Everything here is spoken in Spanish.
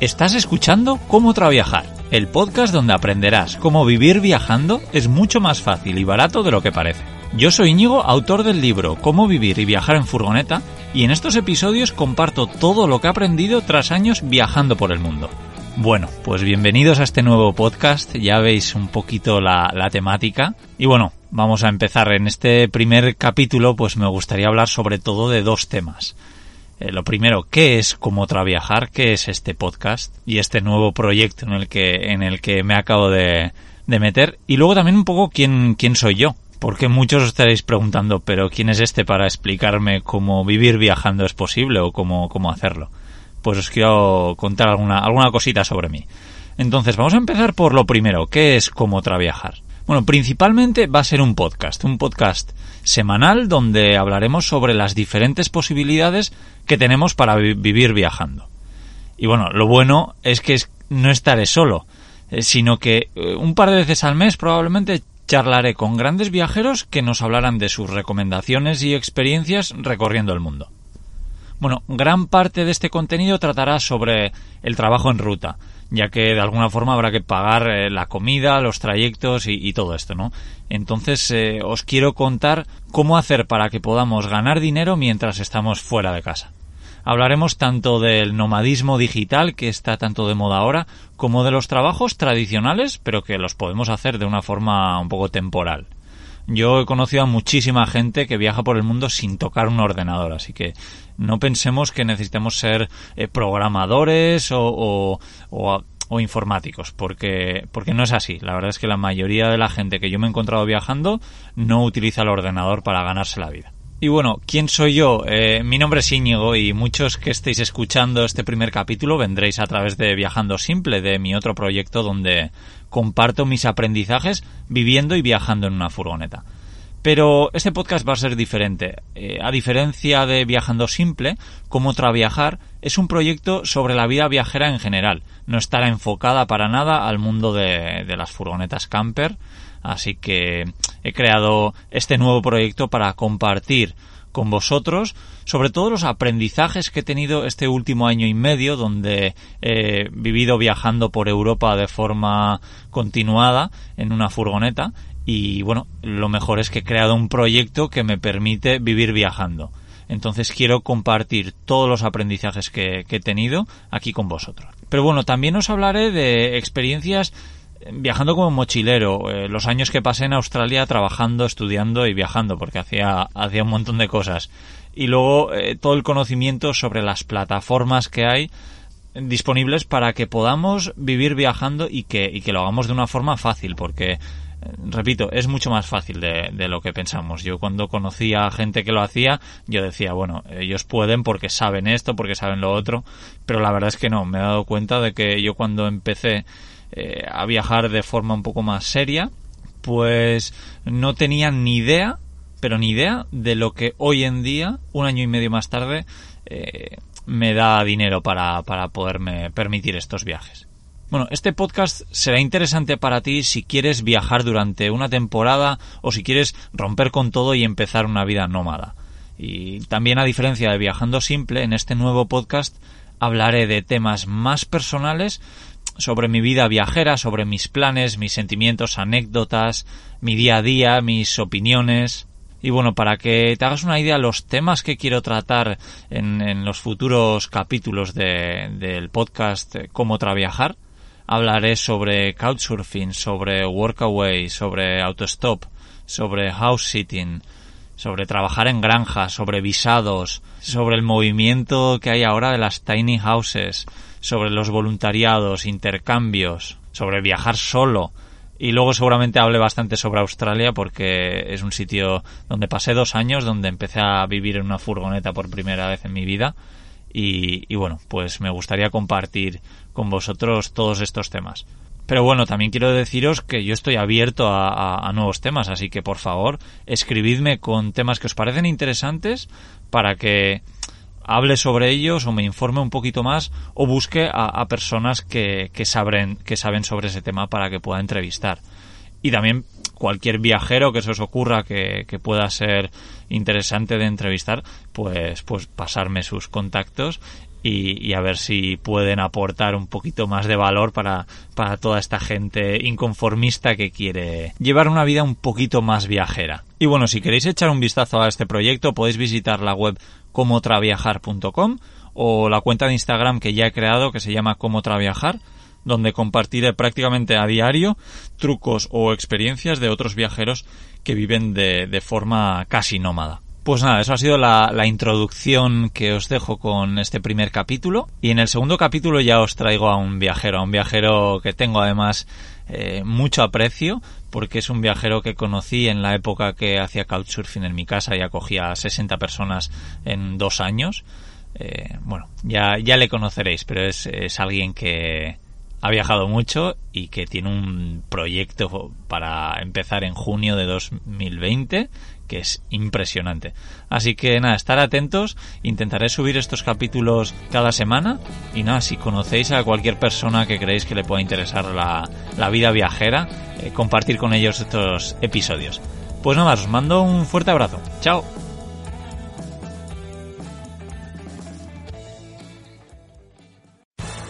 Estás escuchando Cómo Traviajar, el podcast donde aprenderás cómo vivir viajando es mucho más fácil y barato de lo que parece. Yo soy Íñigo, autor del libro Cómo vivir y viajar en furgoneta, y en estos episodios comparto todo lo que he aprendido tras años viajando por el mundo. Bueno, pues bienvenidos a este nuevo podcast, ya veis un poquito la, la temática. Y bueno, vamos a empezar. En este primer capítulo, pues me gustaría hablar sobre todo de dos temas. Eh, lo primero, ¿qué es Cómo Traviajar? ¿Qué es este podcast? Y este nuevo proyecto en el que, en el que me acabo de, de meter. Y luego también un poco quién, quién soy yo. Porque muchos os estaréis preguntando, pero ¿quién es este para explicarme cómo vivir viajando es posible o cómo, cómo hacerlo? Pues os quiero contar alguna, alguna cosita sobre mí. Entonces, vamos a empezar por lo primero, ¿qué es Cómo Traviajar? Bueno, principalmente va a ser un podcast, un podcast semanal donde hablaremos sobre las diferentes posibilidades que tenemos para vi vivir viajando. Y bueno, lo bueno es que no estaré solo, eh, sino que eh, un par de veces al mes probablemente charlaré con grandes viajeros que nos hablarán de sus recomendaciones y experiencias recorriendo el mundo. Bueno, gran parte de este contenido tratará sobre el trabajo en ruta, ya que de alguna forma habrá que pagar eh, la comida, los trayectos y, todo esto, ¿no? Entonces eh, os quiero contar cómo hacer para que podamos ganar dinero mientras estamos fuera de casa. Hablaremos tanto del nomadismo digital que está tanto de moda ahora, como de los trabajos tradicionales, pero que los podemos hacer de una forma un poco temporal. Yo he conocido a muchísima gente que viaja por el mundo sin tocar un ordenador, así que no pensemos que necesitemos ser eh, programadores o, o, o, o, informáticos, porque, porque no es así. La verdad es que la mayoría de la gente que yo me he encontrado viajando no utiliza el ordenador para ganarse la vida. Y bueno, ¿quién soy yo? Eh, mi nombre es Íñigo y muchos que estéis escuchando este primer capítulo vendréis a través de Viajando Simple, de mi otro proyecto donde comparto mis aprendizajes viviendo y viajando en una furgoneta. Pero este podcast va a ser diferente. Eh, a diferencia de Viajando Simple, como Traviajar es un proyecto sobre la vida viajera en general. No estará enfocada para nada al mundo de, de las furgonetas camper. Así que he creado este nuevo proyecto para compartir con vosotros sobre todo los aprendizajes que he tenido este último año y medio donde he vivido viajando por Europa de forma continuada en una furgoneta y bueno, lo mejor es que he creado un proyecto que me permite vivir viajando. Entonces quiero compartir todos los aprendizajes que, que he tenido aquí con vosotros. Pero bueno, también os hablaré de experiencias viajando como mochilero, eh, los años que pasé en Australia trabajando, estudiando y viajando, porque hacía, hacía un montón de cosas. Y luego eh, todo el conocimiento sobre las plataformas que hay disponibles para que podamos vivir viajando y que, y que lo hagamos de una forma fácil, porque, eh, repito, es mucho más fácil de, de, lo que pensamos. Yo cuando conocía a gente que lo hacía, yo decía, bueno, ellos pueden porque saben esto, porque saben lo otro, pero la verdad es que no, me he dado cuenta de que yo cuando empecé eh, a viajar de forma un poco más seria, pues no tenían ni idea, pero ni idea de lo que hoy en día, un año y medio más tarde, eh, me da dinero para, para poderme permitir estos viajes. Bueno, este podcast será interesante para ti si quieres viajar durante una temporada o si quieres romper con todo y empezar una vida nómada. Y también a diferencia de Viajando Simple, en este nuevo podcast hablaré de temas más personales sobre mi vida viajera, sobre mis planes, mis sentimientos, anécdotas, mi día a día, mis opiniones. Y bueno, para que te hagas una idea, los temas que quiero tratar en, en los futuros capítulos de, del podcast Cómo Traviajar, hablaré sobre couchsurfing, sobre workaway, sobre autostop, sobre house sitting, sobre trabajar en granjas, sobre visados, sobre el movimiento que hay ahora de las tiny houses, sobre los voluntariados, intercambios, sobre viajar solo. Y luego seguramente hable bastante sobre Australia porque es un sitio donde pasé dos años, donde empecé a vivir en una furgoneta por primera vez en mi vida. y, bueno, pues me gustaría compartir con vosotros todos estos temas. Pero bueno, también quiero deciros que yo estoy abierto a, nuevos temas, así que por favor escribidme con temas que os parecen interesantes para que hable sobre ellos o me informe un poquito más o busque a, personas que, que saben sobre ese tema para que pueda entrevistar. Y también cualquier viajero que se os ocurra que, pueda ser interesante de entrevistar, pues, pues pasarme sus contactos y, a ver si pueden aportar un poquito más de valor para, para toda esta gente inconformista que quiere llevar una vida un poquito más viajera. Y bueno, si queréis echar un vistazo a este proyecto, podéis visitar la web comotraviajar.com o la cuenta de Instagram que ya he creado que se llama Como Traviajar donde compartiré prácticamente a diario trucos o experiencias de otros viajeros que viven de, forma casi nómada. Pues nada, eso ha sido la, introducción que os dejo con este primer capítulo. Y en el segundo capítulo ya os traigo a un viajero, a un viajero que tengo además eh, mucho aprecio, porque es un viajero que conocí en la época que hacía couchsurfing en mi casa y acogía a 60 personas en dos años. Eh, bueno, ya, ya le conoceréis, pero es, es alguien que, ha viajado mucho y que tiene un proyecto para empezar en junio de 2020 que es impresionante. Así que nada, estar atentos, intentaré subir estos capítulos cada semana y nada, si conocéis a cualquier persona que creéis que le pueda interesar la, vida viajera, eh, compartir con ellos estos episodios. Pues nada, os mando un fuerte abrazo. Chao.